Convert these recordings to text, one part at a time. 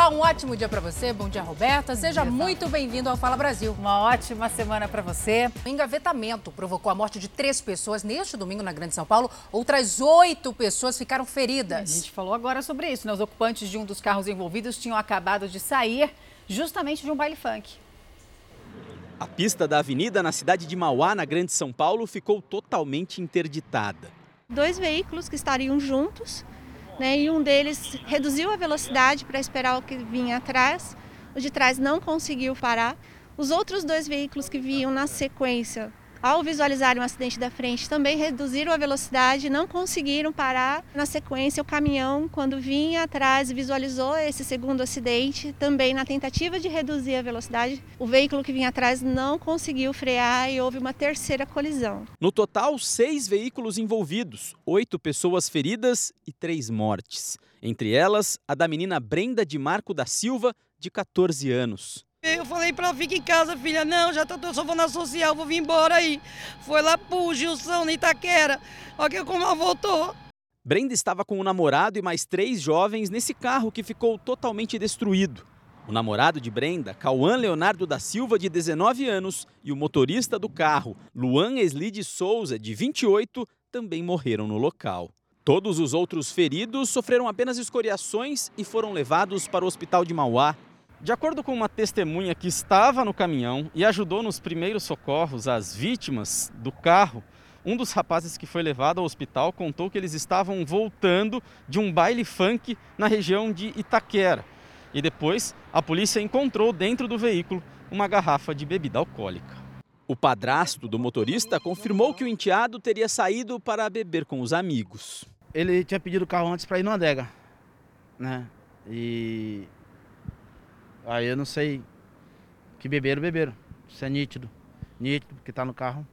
Olá, um ótimo dia para você. Bom dia, Roberta. Seja dia, muito bem-vindo ao Fala Brasil. Uma ótima semana para você. O engavetamento provocou a morte de três pessoas neste domingo na Grande São Paulo. Outras oito pessoas ficaram feridas. A gente falou agora sobre isso, né? Os ocupantes de um dos carros envolvidos tinham acabado de sair justamente de um baile funk. A pista da avenida na cidade de Mauá, na Grande São Paulo, ficou totalmente interditada. Dois veículos que estariam juntos né, e um deles reduziu a velocidade para esperar o que vinha atrás. O de trás não conseguiu parar. Os outros dois veículos que vinham na sequência ao visualizarem o acidente da frente, também reduziram a velocidade, não conseguiram parar. Na sequência, o caminhão, quando vinha atrás, visualizou esse segundo acidente, também na tentativa de reduzir a velocidade, o veículo que vinha atrás não conseguiu frear e houve uma terceira colisão. No total, seis veículos envolvidos, oito pessoas feridas e três mortes. Entre elas, a da menina Brenda de Marco da Silva, de 14 anos. Eu falei pra ela, fica em casa, filha. Não, já tô, eu só vou na social, vou vir embora aí. Foi lá pro Gilson, na Itaquera. Olha como ela voltou. Brenda estava com o namorado e mais três jovens nesse carro que ficou totalmente destruído. O namorado de Brenda, Cauã Leonardo da Silva, de 19 anos, e o motorista do carro, Luan Esli de Souza, de 28, também morreram no local. Todos os outros feridos sofreram apenas escoriações e foram levados para o hospital de Mauá. De acordo com uma testemunha que estava no caminhão e ajudou nos primeiros socorros às vítimas do carro, um dos rapazes que foi levado ao hospital contou que eles estavam voltando de um baile funk na região de Itaquera. E depois, a polícia encontrou dentro do veículo uma garrafa de bebida alcoólica. O padrasto do motorista confirmou que o enteado teria saído para beber com os amigos. Ele tinha pedido o carro antes para ir numa adega, né? E Aí eu não sei que beberam, beberam. Isso é nítido. Nítido, porque tá no carro.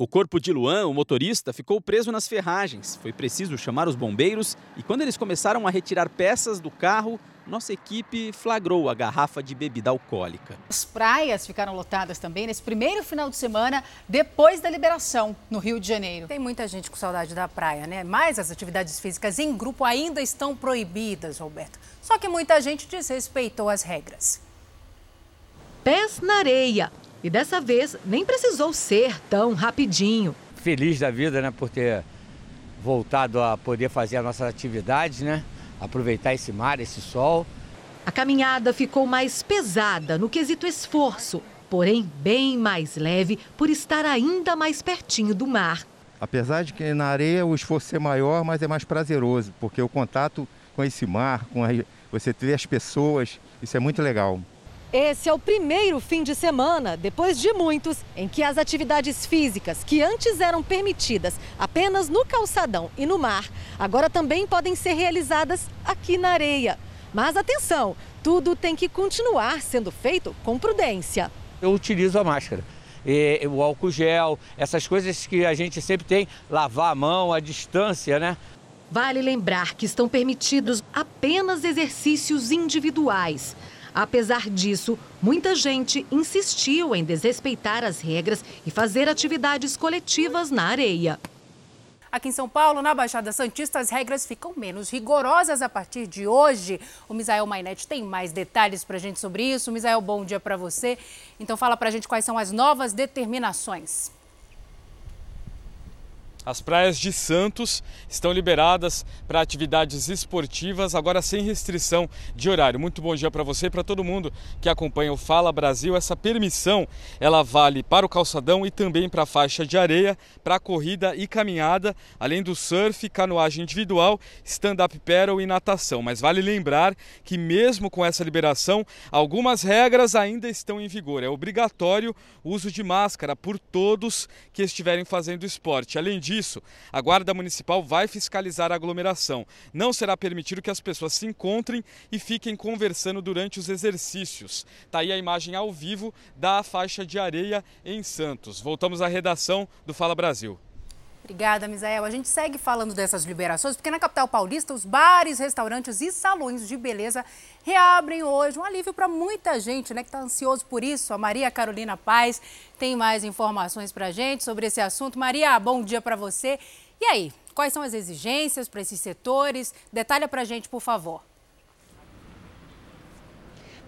O corpo de Luan, o motorista, ficou preso nas ferragens. Foi preciso chamar os bombeiros e quando eles começaram a retirar peças do carro, nossa equipe flagrou a garrafa de bebida alcoólica. As praias ficaram lotadas também nesse primeiro final de semana depois da liberação no Rio de Janeiro. Tem muita gente com saudade da praia, né? Mas as atividades físicas em grupo ainda estão proibidas, Roberto. Só que muita gente desrespeitou as regras. Pés na areia. E dessa vez nem precisou ser tão rapidinho. Feliz da vida, né, por ter voltado a poder fazer as nossas atividades, né? Aproveitar esse mar, esse sol. A caminhada ficou mais pesada no quesito esforço, porém bem mais leve por estar ainda mais pertinho do mar. Apesar de que na areia o esforço é maior, mas é mais prazeroso, porque o contato com esse mar, com a, você ver as pessoas, isso é muito legal. Esse é o primeiro fim de semana, depois de muitos, em que as atividades físicas que antes eram permitidas apenas no calçadão e no mar, agora também podem ser realizadas aqui na areia. Mas atenção, tudo tem que continuar sendo feito com prudência. Eu utilizo a máscara. E, o álcool gel, essas coisas que a gente sempre tem, lavar a mão, a distância, né? Vale lembrar que estão permitidos apenas exercícios individuais. Apesar disso, muita gente insistiu em desrespeitar as regras e fazer atividades coletivas na areia. Aqui em São Paulo, na Baixada Santista, as regras ficam menos rigorosas a partir de hoje. O Misael Mainete tem mais detalhes para a gente sobre isso. Misael, bom dia para você. Então fala para a gente quais são as novas determinações. As praias de Santos estão liberadas para atividades esportivas, agora sem restrição de horário. Muito bom dia para você e para todo mundo que acompanha o Fala Brasil. Essa permissão ela vale para o calçadão e também para a faixa de areia, para corrida e caminhada, além do surf, canoagem individual, stand-up paddle e natação. Mas vale lembrar que mesmo com essa liberação, algumas regras ainda estão em vigor. É obrigatório o uso de máscara por todos que estiverem fazendo esporte. Além disso, a Guarda Municipal vai fiscalizar a aglomeração. Não será permitido que as pessoas se encontrem e fiquem conversando durante os exercícios. Está aí a imagem ao vivo da faixa de areia em Santos. Voltamos à redação do Fala Brasil. Obrigada, Misael. A gente segue falando dessas liberações, porque na capital paulista, os bares, restaurantes e salões de beleza reabrem hoje. Um alívio para muita gente né, que está ansioso por isso. A Maria Carolina Paz tem mais informações para a gente sobre esse assunto. Maria, bom dia para você. E aí, quais são as exigências para esses setores? Detalha para a gente, por favor.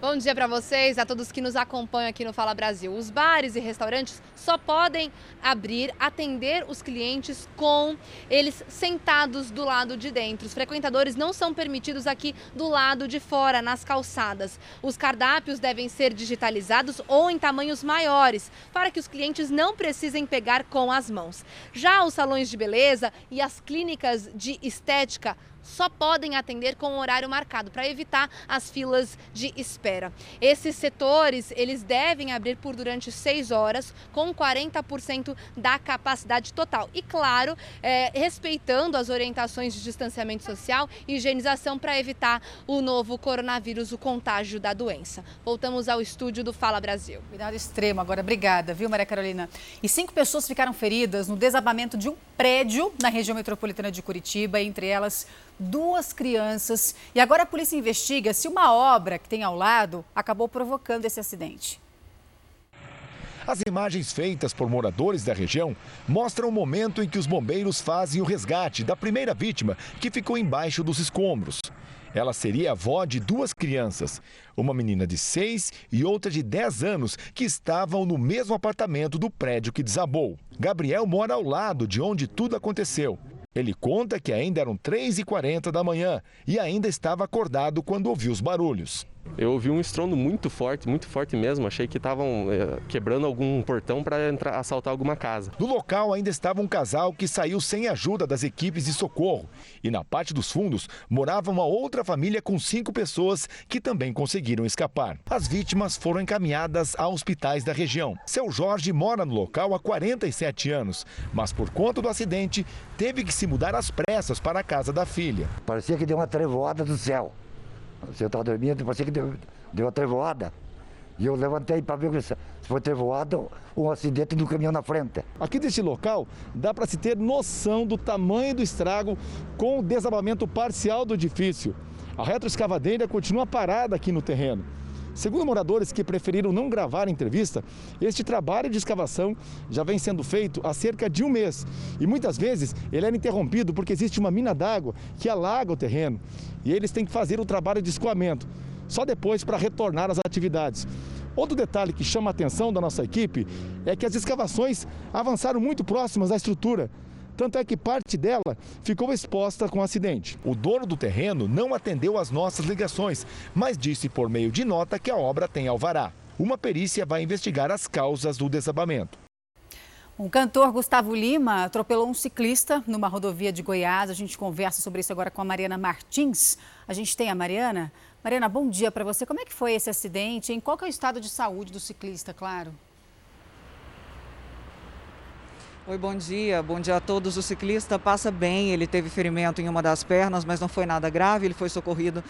Bom dia para vocês, a todos que nos acompanham aqui no Fala Brasil. Os bares e restaurantes só podem abrir, atender os clientes com eles sentados do lado de dentro. Os frequentadores não são permitidos aqui do lado de fora, nas calçadas. Os cardápios devem ser digitalizados ou em tamanhos maiores, para que os clientes não precisem pegar com as mãos. Já os salões de beleza e as clínicas de estética só podem atender com horário marcado para evitar as filas de espera. Esses setores eles devem abrir por durante seis horas com 40% da capacidade total e claro é, respeitando as orientações de distanciamento social e higienização para evitar o novo coronavírus, o contágio da doença. Voltamos ao estúdio do Fala Brasil. Cuidado extremo agora, obrigada, viu Maria Carolina? E cinco pessoas ficaram feridas no desabamento de um prédio na região metropolitana de Curitiba, entre elas duas crianças. E agora a polícia investiga se uma obra que tem ao lado acabou provocando esse acidente. As imagens feitas por moradores da região mostram o momento em que os bombeiros fazem o resgate da primeira vítima que ficou embaixo dos escombros. Ela seria avó de duas crianças, uma menina de 6 e outra de 10 anos, que estavam no mesmo apartamento do prédio que desabou. Gabriel mora ao lado de onde tudo aconteceu. Ele conta que ainda eram 3h40 da manhã e ainda estava acordado quando ouviu os barulhos. Eu ouvi um estrondo muito forte, muito forte mesmo. Achei que estavam é, quebrando algum portão para assaltar alguma casa. No local ainda estava um casal que saiu sem ajuda das equipes de socorro. E na parte dos fundos morava uma outra família com cinco pessoas que também conseguiram escapar. As vítimas foram encaminhadas a hospitais da região. Seu Jorge mora no local há 47 anos, mas por conta do acidente teve que se mudar às pressas para a casa da filha. Parecia que deu uma trevoada do céu. Eu estava dormindo, parecia que deu, deu uma trevoada. E eu levantei para ver se foi trevoado um acidente do caminhão na frente. Aqui deste local, dá para se ter noção do tamanho do estrago com o desabamento parcial do edifício. A retroescavadeira continua parada aqui no terreno. Segundo moradores que preferiram não gravar a entrevista, este trabalho de escavação já vem sendo feito há cerca de um mês e muitas vezes ele era interrompido porque existe uma mina d'água que alaga o terreno e eles têm que fazer o trabalho de escoamento só depois para retornar às atividades. Outro detalhe que chama a atenção da nossa equipe é que as escavações avançaram muito próximas da estrutura. Tanto é que parte dela ficou exposta com o acidente. O dono do terreno não atendeu às nossas ligações, mas disse por meio de nota que a obra tem alvará. Uma perícia vai investigar as causas do desabamento. O cantor Gustavo Lima atropelou um ciclista numa rodovia de Goiás. A gente conversa sobre isso agora com a Mariana Martins. A gente tem a Mariana. Mariana, bom dia para você. Como é que foi esse acidente? Em qual é o estado de saúde do ciclista, claro? Oi, bom dia. Bom dia a todos. O ciclista passa bem, ele teve ferimento em uma das pernas, mas não foi nada grave. Ele foi socorrido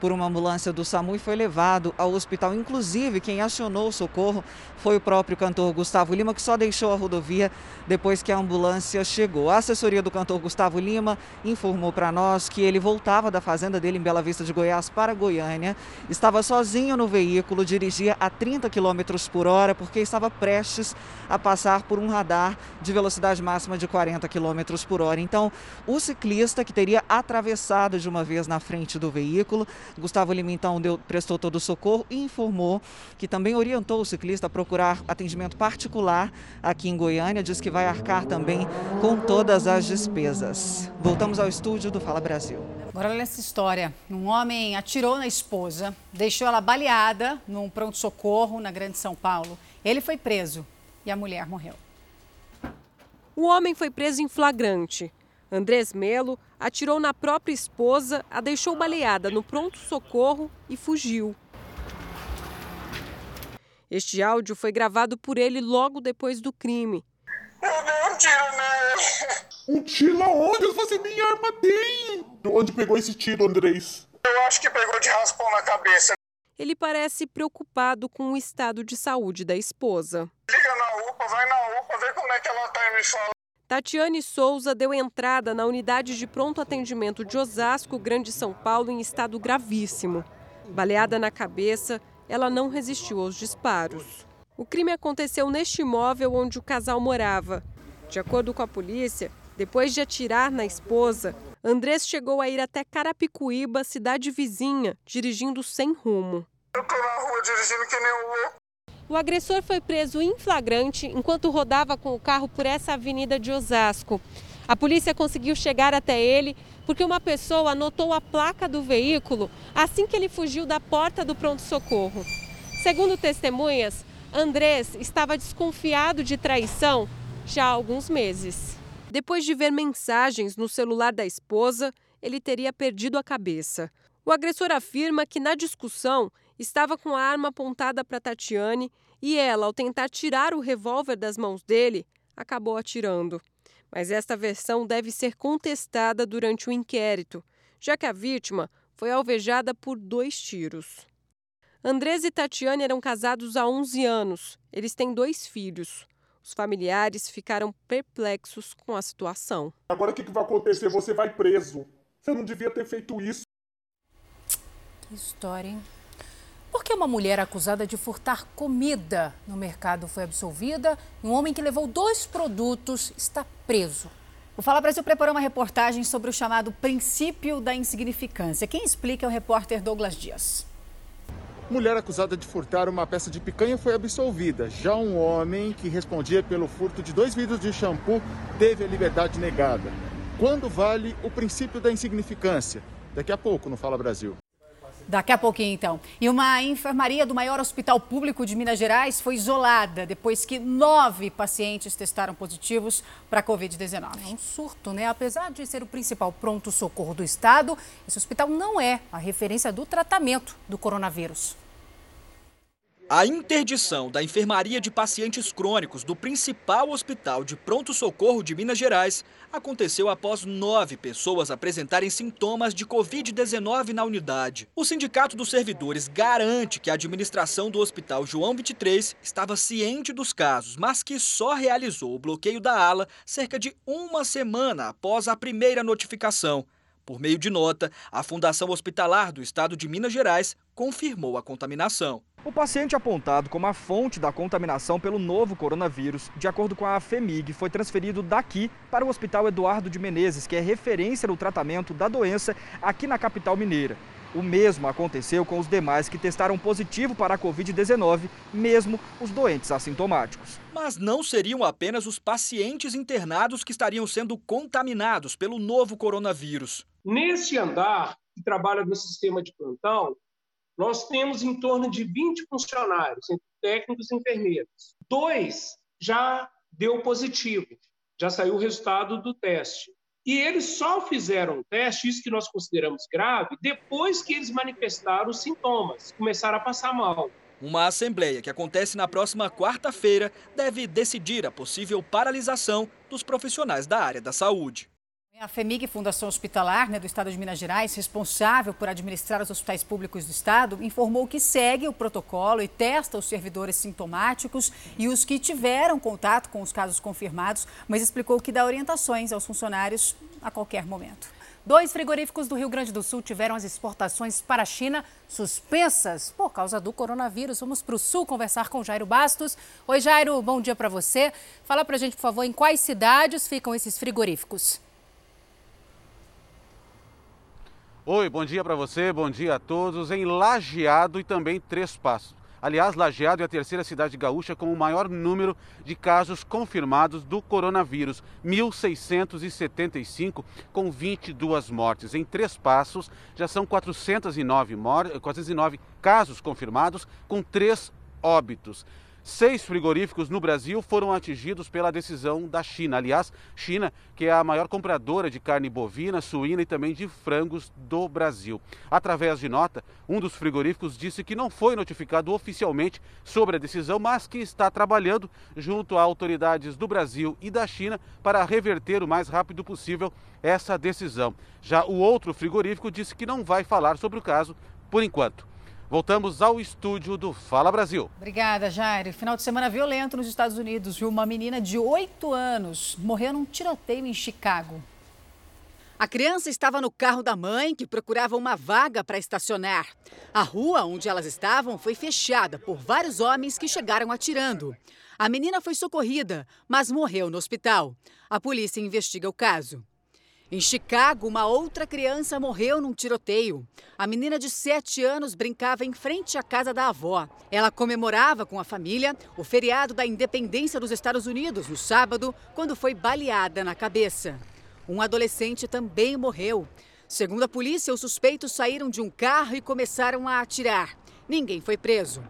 por uma ambulância do SAMU e foi levado ao hospital. Inclusive, quem acionou o socorro foi o próprio cantor Gustavo Lima, que só deixou a rodovia depois que a ambulância chegou. A assessoria do cantor Gustavo Lima informou para nós que ele voltava da fazenda dele em Bela Vista de Goiás para Goiânia, estava sozinho no veículo, dirigia a 30 km por hora porque estava prestes a passar por um radar de velocidade máxima de 40 km por hora. Então, o ciclista que teria atravessado de uma vez na frente do veículo Gustavo Lima então deu, prestou todo o socorro e informou que também orientou o ciclista a procurar atendimento particular aqui em Goiânia. Diz que vai arcar também com todas as despesas. Voltamos ao estúdio do Fala Brasil. Agora olha essa história. Um homem atirou na esposa, deixou ela baleada num pronto-socorro na Grande São Paulo. Ele foi preso e a mulher morreu. O homem foi preso em flagrante. Andrés Melo atirou na própria esposa, a deixou baleada no pronto-socorro e fugiu. Este áudio foi gravado por ele logo depois do crime. Eu dei um tiro nela. Um tiro aonde? Você nem arma tem. Onde pegou esse tiro, Andrés? Eu acho que pegou de raspão na cabeça. Ele parece preocupado com o estado de saúde da esposa. Liga vai na UPA, vê como é que ela tá me fala. Tatiane Souza deu entrada na unidade de pronto atendimento de Osasco, Grande São Paulo, em estado gravíssimo. Baleada na cabeça, ela não resistiu aos disparos. O crime aconteceu neste imóvel onde o casal morava. De acordo com a polícia, depois de atirar na esposa, Andrés chegou a ir até Carapicuíba, cidade vizinha, dirigindo sem rumo. Eu tô na rua dirigindo que nem um louco. O agressor foi preso em flagrante enquanto rodava com o carro por essa avenida de Osasco. A polícia conseguiu chegar até ele porque uma pessoa anotou a placa do veículo assim que ele fugiu da porta do pronto-socorro. Segundo testemunhas, Andrés estava desconfiado de traição já há alguns meses. Depois de ver mensagens no celular da esposa, ele teria perdido a cabeça. O agressor afirma que na discussão estava com a arma apontada para Tatiane e ela, ao tentar tirar o revólver das mãos dele, acabou atirando. Mas esta versão deve ser contestada durante o inquérito, já que a vítima foi alvejada por dois tiros. Andrés e Tatiane eram casados há 11 anos. Eles têm dois filhos. Os familiares ficaram perplexos com a situação. Agora o que, que vai acontecer? Você vai preso. Você não devia ter feito isso. Que história, hein? Por que uma mulher acusada de furtar comida no mercado foi absolvida e um homem que levou dois produtos está preso? O Fala Brasil preparou uma reportagem sobre o chamado princípio da insignificância. Quem explica é o repórter Douglas Dias. Mulher acusada de furtar uma peça de picanha foi absolvida. Já um homem que respondia pelo furto de dois vidros de shampoo teve a liberdade negada. Quando vale o princípio da insignificância? Daqui a pouco no Fala Brasil. Daqui a pouquinho, então. E uma enfermaria do maior hospital público de Minas Gerais foi isolada depois que nove pacientes testaram positivos para a Covid-19. É um surto, né? Apesar de ser o principal pronto-socorro do estado, esse hospital não é a referência do tratamento do coronavírus. A interdição da enfermaria de pacientes crônicos do principal hospital de pronto-socorro de Minas Gerais aconteceu após nove pessoas apresentarem sintomas de Covid-19 na unidade. O Sindicato dos Servidores garante que a administração do Hospital João 23 estava ciente dos casos, mas que só realizou o bloqueio da ala cerca de uma semana após a primeira notificação. Por meio de nota, a Fundação Hospitalar do Estado de Minas Gerais confirmou a contaminação. O paciente apontado como a fonte da contaminação pelo novo coronavírus, de acordo com a FEMIG, foi transferido daqui para o Hospital Eduardo de Menezes, que é referência no tratamento da doença aqui na capital mineira. O mesmo aconteceu com os demais que testaram positivo para a Covid-19, mesmo os doentes assintomáticos. Mas não seriam apenas os pacientes internados que estariam sendo contaminados pelo novo coronavírus. Nesse andar que trabalha no sistema de plantão, nós temos em torno de 20 funcionários, entre técnicos e enfermeiros. Dois já deu positivo, já saiu o resultado do teste. E eles só fizeram o teste, isso que nós consideramos grave, depois que eles manifestaram os sintomas, começaram a passar mal. Uma assembleia que acontece na próxima quarta-feira deve decidir a possível paralisação dos profissionais da área da saúde. A FEMIG, Fundação Hospitalar né, do Estado de Minas Gerais, responsável por administrar os hospitais públicos do Estado, informou que segue o protocolo e testa os servidores sintomáticos e os que tiveram contato com os casos confirmados, mas explicou que dá orientações aos funcionários a qualquer momento. Dois frigoríficos do Rio Grande do Sul tiveram as exportações para a China suspensas por causa do coronavírus. Vamos para o Sul conversar com Jairo Bastos. Oi, Jairo, bom dia para você. Fala para a gente, por favor, em quais cidades ficam esses frigoríficos? Oi, bom dia para você, bom dia a todos. Em Lajeado e também Três Passos. Aliás, Lajeado é a terceira cidade gaúcha com o maior número de casos confirmados do coronavírus, 1.675, com 22 mortes. Em Três Passos, já são 409, 409 casos confirmados, com três óbitos. Seis frigoríficos no Brasil foram atingidos pela decisão da China. Aliás, China, que é a maior compradora de carne bovina, suína e também de frangos do Brasil. Através de nota, um dos frigoríficos disse que não foi notificado oficialmente sobre a decisão, mas que está trabalhando junto a autoridades do Brasil e da China para reverter o mais rápido possível essa decisão. Já o outro frigorífico disse que não vai falar sobre o caso por enquanto. Voltamos ao estúdio do Fala Brasil. Obrigada, Jair. Final de semana violento nos Estados Unidos, viu? Uma menina de 8 anos morreu num tiroteio em Chicago. A criança estava no carro da mãe, que procurava uma vaga para estacionar. A rua onde elas estavam foi fechada por vários homens que chegaram atirando. A menina foi socorrida, mas morreu no hospital. A polícia investiga o caso. Em Chicago, uma outra criança morreu num tiroteio. A menina de 7 anos brincava em frente à casa da avó. Ela comemorava com a família o feriado da independência dos Estados Unidos no sábado, quando foi baleada na cabeça. Um adolescente também morreu. Segundo a polícia, os suspeitos saíram de um carro e começaram a atirar. Ninguém foi preso.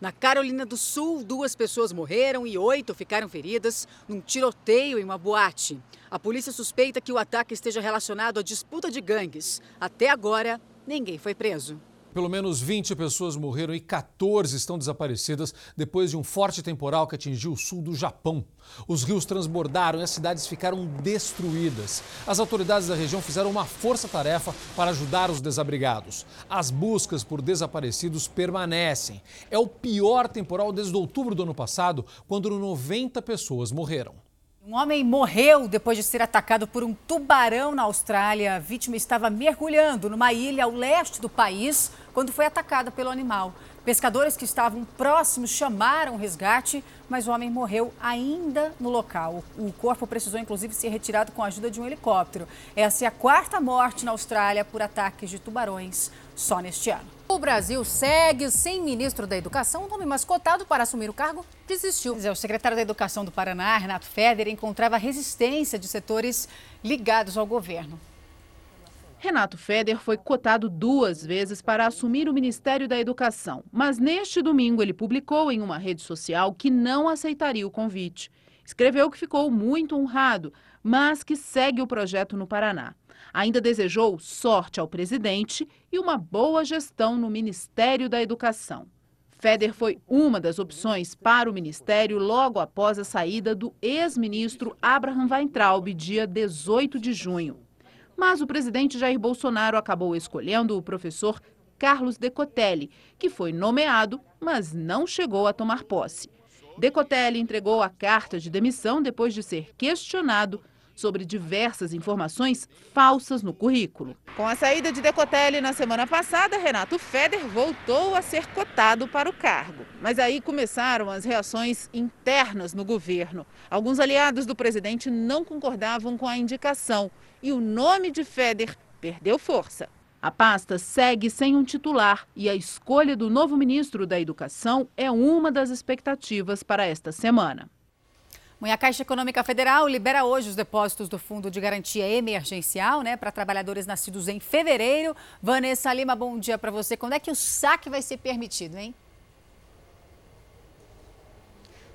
Na Carolina do Sul, duas pessoas morreram e oito ficaram feridas num tiroteio em uma boate. A polícia suspeita que o ataque esteja relacionado à disputa de gangues. Até agora, ninguém foi preso. Pelo menos 20 pessoas morreram e 14 estão desaparecidas depois de um forte temporal que atingiu o sul do Japão. Os rios transbordaram e as cidades ficaram destruídas. As autoridades da região fizeram uma força-tarefa para ajudar os desabrigados. As buscas por desaparecidos permanecem. É o pior temporal desde outubro do ano passado, quando 90 pessoas morreram. Um homem morreu depois de ser atacado por um tubarão na Austrália. A vítima estava mergulhando numa ilha ao leste do país quando foi atacada pelo animal. Pescadores que estavam próximos chamaram o resgate, mas o homem morreu ainda no local. O corpo precisou, inclusive, ser retirado com a ajuda de um helicóptero. Essa é a quarta morte na Austrália por ataques de tubarões só neste ano. O Brasil segue sem ministro da Educação. O nome mascotado para assumir o cargo desistiu. O secretário da Educação do Paraná, Renato Feder, encontrava resistência de setores ligados ao governo. Renato Feder foi cotado duas vezes para assumir o Ministério da Educação, mas neste domingo ele publicou em uma rede social que não aceitaria o convite. Escreveu que ficou muito honrado, mas que segue o projeto no Paraná. Ainda desejou sorte ao presidente e uma boa gestão no Ministério da Educação. Feder foi uma das opções para o ministério logo após a saída do ex-ministro Abraham Weintraub, dia 18 de junho. Mas o presidente Jair Bolsonaro acabou escolhendo o professor Carlos Decotelli, que foi nomeado, mas não chegou a tomar posse. Decotelli entregou a carta de demissão depois de ser questionado sobre diversas informações falsas no currículo. Com a saída de Decotelli na semana passada, Renato Feder voltou a ser cotado para o cargo. Mas aí começaram as reações internas no governo. Alguns aliados do presidente não concordavam com a indicação e o nome de Feder perdeu força. A pasta segue sem um titular e a escolha do novo ministro da Educação é uma das expectativas para esta semana. A Caixa Econômica Federal libera hoje os depósitos do Fundo de Garantia Emergencial né, para trabalhadores nascidos em fevereiro. Vanessa Lima, bom dia para você. Quando é que o saque vai ser permitido, hein?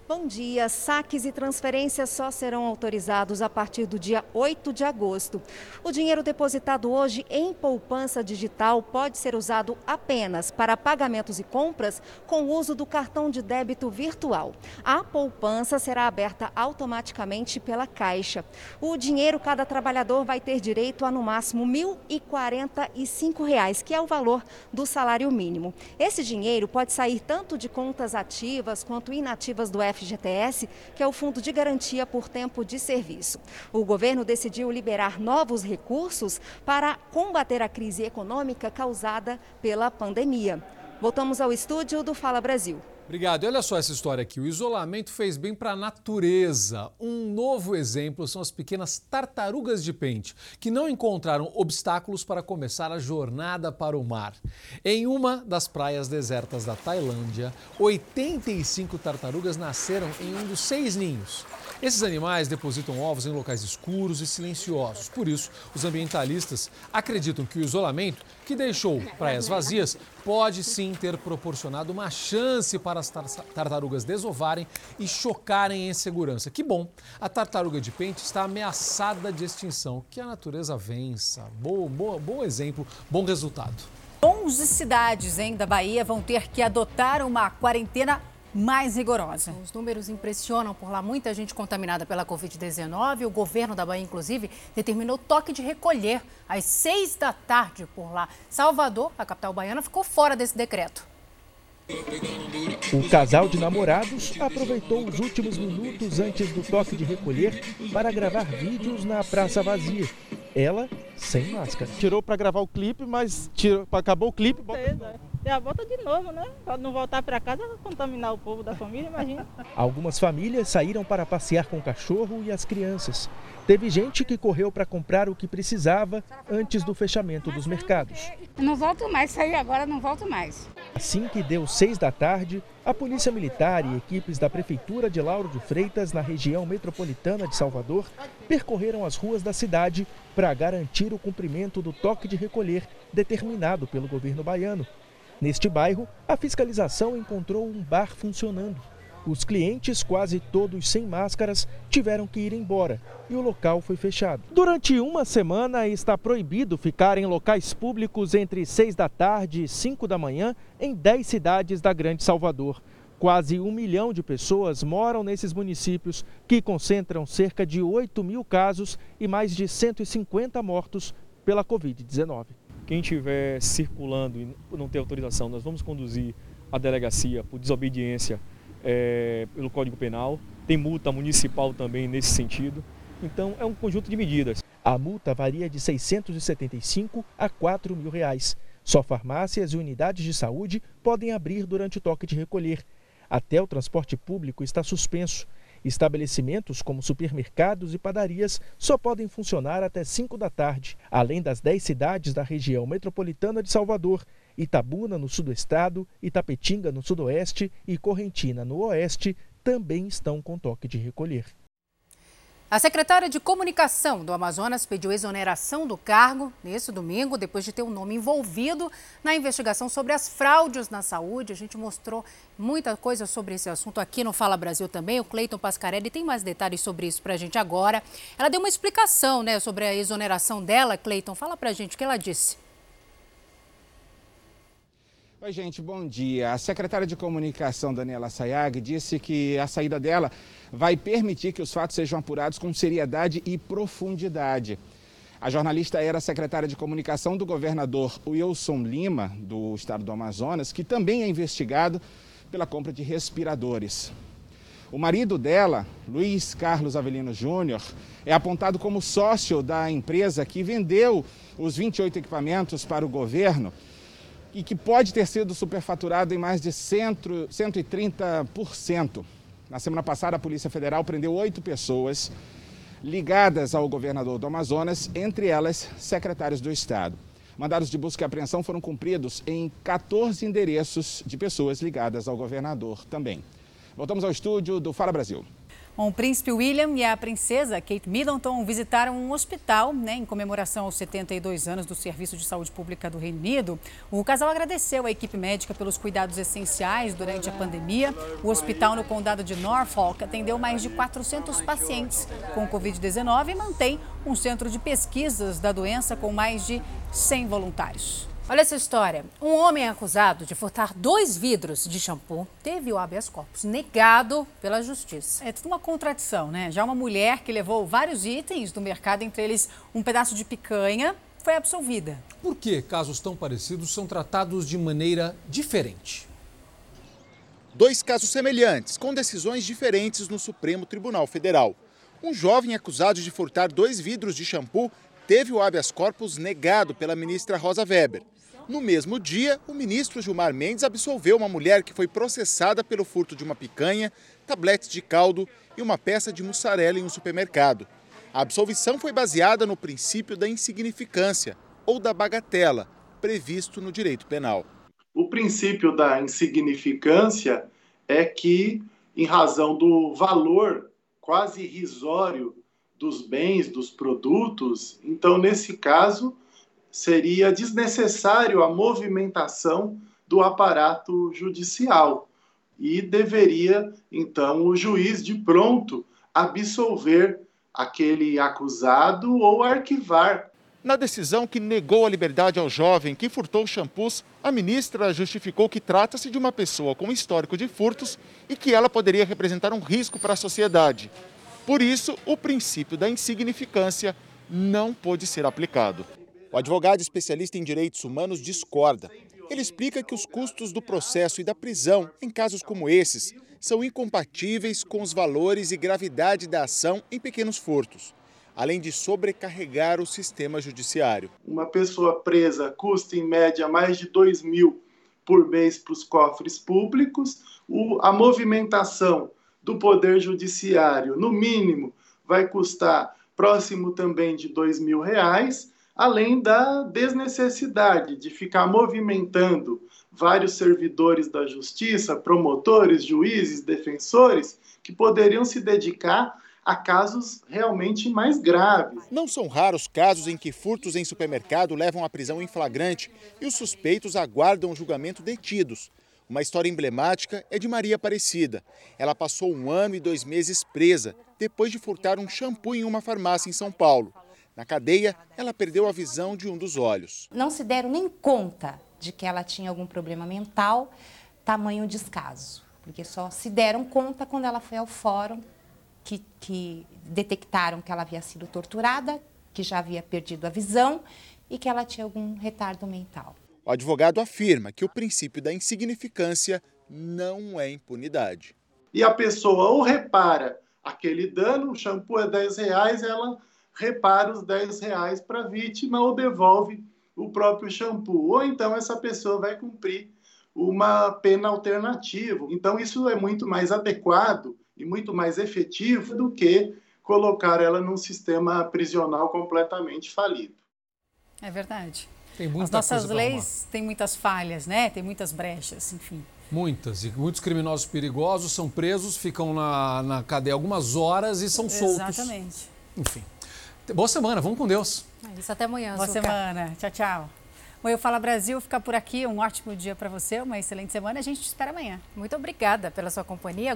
Bom dia. Saques e transferências só serão autorizados a partir do dia 8 de agosto. O dinheiro depositado hoje em poupança digital pode ser usado apenas para pagamentos e compras com o uso do cartão de débito virtual. A poupança será aberta automaticamente pela Caixa. O dinheiro cada trabalhador vai ter direito a no máximo R$ 1.045, que é o valor do salário mínimo. Esse dinheiro pode sair tanto de contas ativas quanto inativas do F FGTS, que é o Fundo de Garantia por Tempo de Serviço. O governo decidiu liberar novos recursos para combater a crise econômica causada pela pandemia. Voltamos ao estúdio do Fala Brasil. Obrigado. E olha só essa história aqui. O isolamento fez bem para a natureza. Um novo exemplo são as pequenas tartarugas de pente, que não encontraram obstáculos para começar a jornada para o mar. Em uma das praias desertas da Tailândia, 85 tartarugas nasceram em um dos seis ninhos. Esses animais depositam ovos em locais escuros e silenciosos. Por isso, os ambientalistas acreditam que o isolamento, que deixou praias vazias, pode sim ter proporcionado uma chance para as tartarugas desovarem e chocarem em segurança. Que bom! A tartaruga de pente está ameaçada de extinção. Que a natureza vença. Boa, boa, bom exemplo, bom resultado. 11 cidades hein, da Bahia vão ter que adotar uma quarentena mais rigorosa. Os números impressionam por lá, muita gente contaminada pela Covid-19. O governo da Bahia, inclusive, determinou toque de recolher às seis da tarde por lá. Salvador, a capital baiana, ficou fora desse decreto. O casal de namorados aproveitou os últimos minutos antes do toque de recolher para gravar vídeos na praça vazia. Ela sem máscara. Tirou para gravar o clipe, mas tirou, acabou o clipe. Já volta de novo, né? Pode não voltar para casa, contaminar o povo da família, imagina. Algumas famílias saíram para passear com o cachorro e as crianças. Teve gente que correu para comprar o que precisava antes do fechamento dos mercados. Não volto mais, saí agora, não volto mais. Assim que deu seis da tarde, a Polícia Militar e equipes da Prefeitura de Lauro de Freitas, na região metropolitana de Salvador, percorreram as ruas da cidade para garantir o cumprimento do toque de recolher determinado pelo governo baiano. Neste bairro, a fiscalização encontrou um bar funcionando. Os clientes, quase todos sem máscaras, tiveram que ir embora e o local foi fechado. Durante uma semana está proibido ficar em locais públicos entre 6 da tarde e 5 da manhã em 10 cidades da Grande Salvador. Quase um milhão de pessoas moram nesses municípios, que concentram cerca de 8 mil casos e mais de 150 mortos pela Covid-19. Quem estiver circulando e não ter autorização, nós vamos conduzir a delegacia por desobediência é, pelo Código Penal. Tem multa municipal também nesse sentido. Então, é um conjunto de medidas. A multa varia de 675 a 4 mil reais. Só farmácias e unidades de saúde podem abrir durante o toque de recolher. Até o transporte público está suspenso. Estabelecimentos como supermercados e padarias só podem funcionar até 5 da tarde, além das 10 cidades da região metropolitana de Salvador, Itabuna no sul do estado, Itapetinga no sudoeste e Correntina no oeste também estão com toque de recolher. A secretária de Comunicação do Amazonas pediu exoneração do cargo nesse domingo, depois de ter o um nome envolvido na investigação sobre as fraudes na saúde. A gente mostrou muita coisa sobre esse assunto aqui no Fala Brasil também. O Cleiton Pascarelli tem mais detalhes sobre isso para a gente agora. Ela deu uma explicação né, sobre a exoneração dela. Cleiton, fala para a gente o que ela disse. Oi, gente, bom dia. A secretária de Comunicação, Daniela Sayag, disse que a saída dela vai permitir que os fatos sejam apurados com seriedade e profundidade. A jornalista era secretária de Comunicação do governador Wilson Lima, do estado do Amazonas, que também é investigado pela compra de respiradores. O marido dela, Luiz Carlos Avelino Júnior, é apontado como sócio da empresa que vendeu os 28 equipamentos para o governo e que pode ter sido superfaturado em mais de 130%. Na semana passada, a Polícia Federal prendeu oito pessoas ligadas ao governador do Amazonas, entre elas secretários do Estado. Mandados de busca e apreensão foram cumpridos em 14 endereços de pessoas ligadas ao governador também. Voltamos ao estúdio do Fala Brasil. O príncipe William e a princesa Kate Middleton visitaram um hospital né, em comemoração aos 72 anos do Serviço de Saúde Pública do Reino Unido. O casal agradeceu à equipe médica pelos cuidados essenciais durante a pandemia. O hospital no condado de Norfolk atendeu mais de 400 pacientes com Covid-19 e mantém um centro de pesquisas da doença com mais de 100 voluntários. Olha essa história. Um homem acusado de furtar dois vidros de shampoo teve o habeas corpus negado pela justiça. É tudo uma contradição, né? Já uma mulher que levou vários itens do mercado, entre eles um pedaço de picanha, foi absolvida. Por que casos tão parecidos são tratados de maneira diferente? Dois casos semelhantes, com decisões diferentes no Supremo Tribunal Federal. Um jovem acusado de furtar dois vidros de shampoo teve o habeas corpus negado pela ministra Rosa Weber. No mesmo dia, o ministro Gilmar Mendes absolveu uma mulher que foi processada pelo furto de uma picanha, tabletes de caldo e uma peça de mussarela em um supermercado. A absolvição foi baseada no princípio da insignificância ou da bagatela, previsto no direito penal. O princípio da insignificância é que, em razão do valor quase irrisório dos bens, dos produtos, então, nesse caso, seria desnecessário a movimentação do aparato judicial e deveria, então, o juiz de pronto absolver aquele acusado ou arquivar. Na decisão que negou a liberdade ao jovem que furtou shampoos, a ministra justificou que trata-se de uma pessoa com histórico de furtos e que ela poderia representar um risco para a sociedade. Por isso, o princípio da insignificância não pôde ser aplicado. O advogado especialista em direitos humanos discorda. Ele explica que os custos do processo e da prisão, em casos como esses, são incompatíveis com os valores e gravidade da ação em pequenos furtos, além de sobrecarregar o sistema judiciário. Uma pessoa presa custa, em média, mais de 2 mil por mês para os cofres públicos, o, a movimentação do Poder Judiciário, no mínimo, vai custar próximo também de dois mil reais, além da desnecessidade de ficar movimentando vários servidores da justiça, promotores, juízes, defensores, que poderiam se dedicar a casos realmente mais graves. Não são raros casos em que furtos em supermercado levam à prisão em flagrante e os suspeitos aguardam o julgamento detidos. Uma história emblemática é de Maria Aparecida. Ela passou um ano e dois meses presa depois de furtar um shampoo em uma farmácia em São Paulo. Na cadeia, ela perdeu a visão de um dos olhos. Não se deram nem conta de que ela tinha algum problema mental, tamanho descaso, porque só se deram conta quando ela foi ao fórum que, que detectaram que ela havia sido torturada, que já havia perdido a visão e que ela tinha algum retardo mental. O advogado afirma que o princípio da insignificância não é impunidade. E a pessoa ou repara aquele dano, o shampoo é 10 reais, ela repara os 10 reais para a vítima ou devolve o próprio shampoo. Ou então essa pessoa vai cumprir uma pena alternativa. Então isso é muito mais adequado e muito mais efetivo do que colocar ela num sistema prisional completamente falido. É verdade. Tem muita As nossas leis têm muitas falhas, né? Tem muitas brechas, enfim. Muitas. E muitos criminosos perigosos são presos, ficam na, na cadeia algumas horas e são soltos. Exatamente. Enfim. Boa semana, vamos com Deus. É isso, até amanhã. Boa Zucca. semana. Tchau, tchau. Bom, eu Fala Brasil fica por aqui. Um ótimo dia para você, uma excelente semana. A gente te espera amanhã. Muito obrigada pela sua companhia.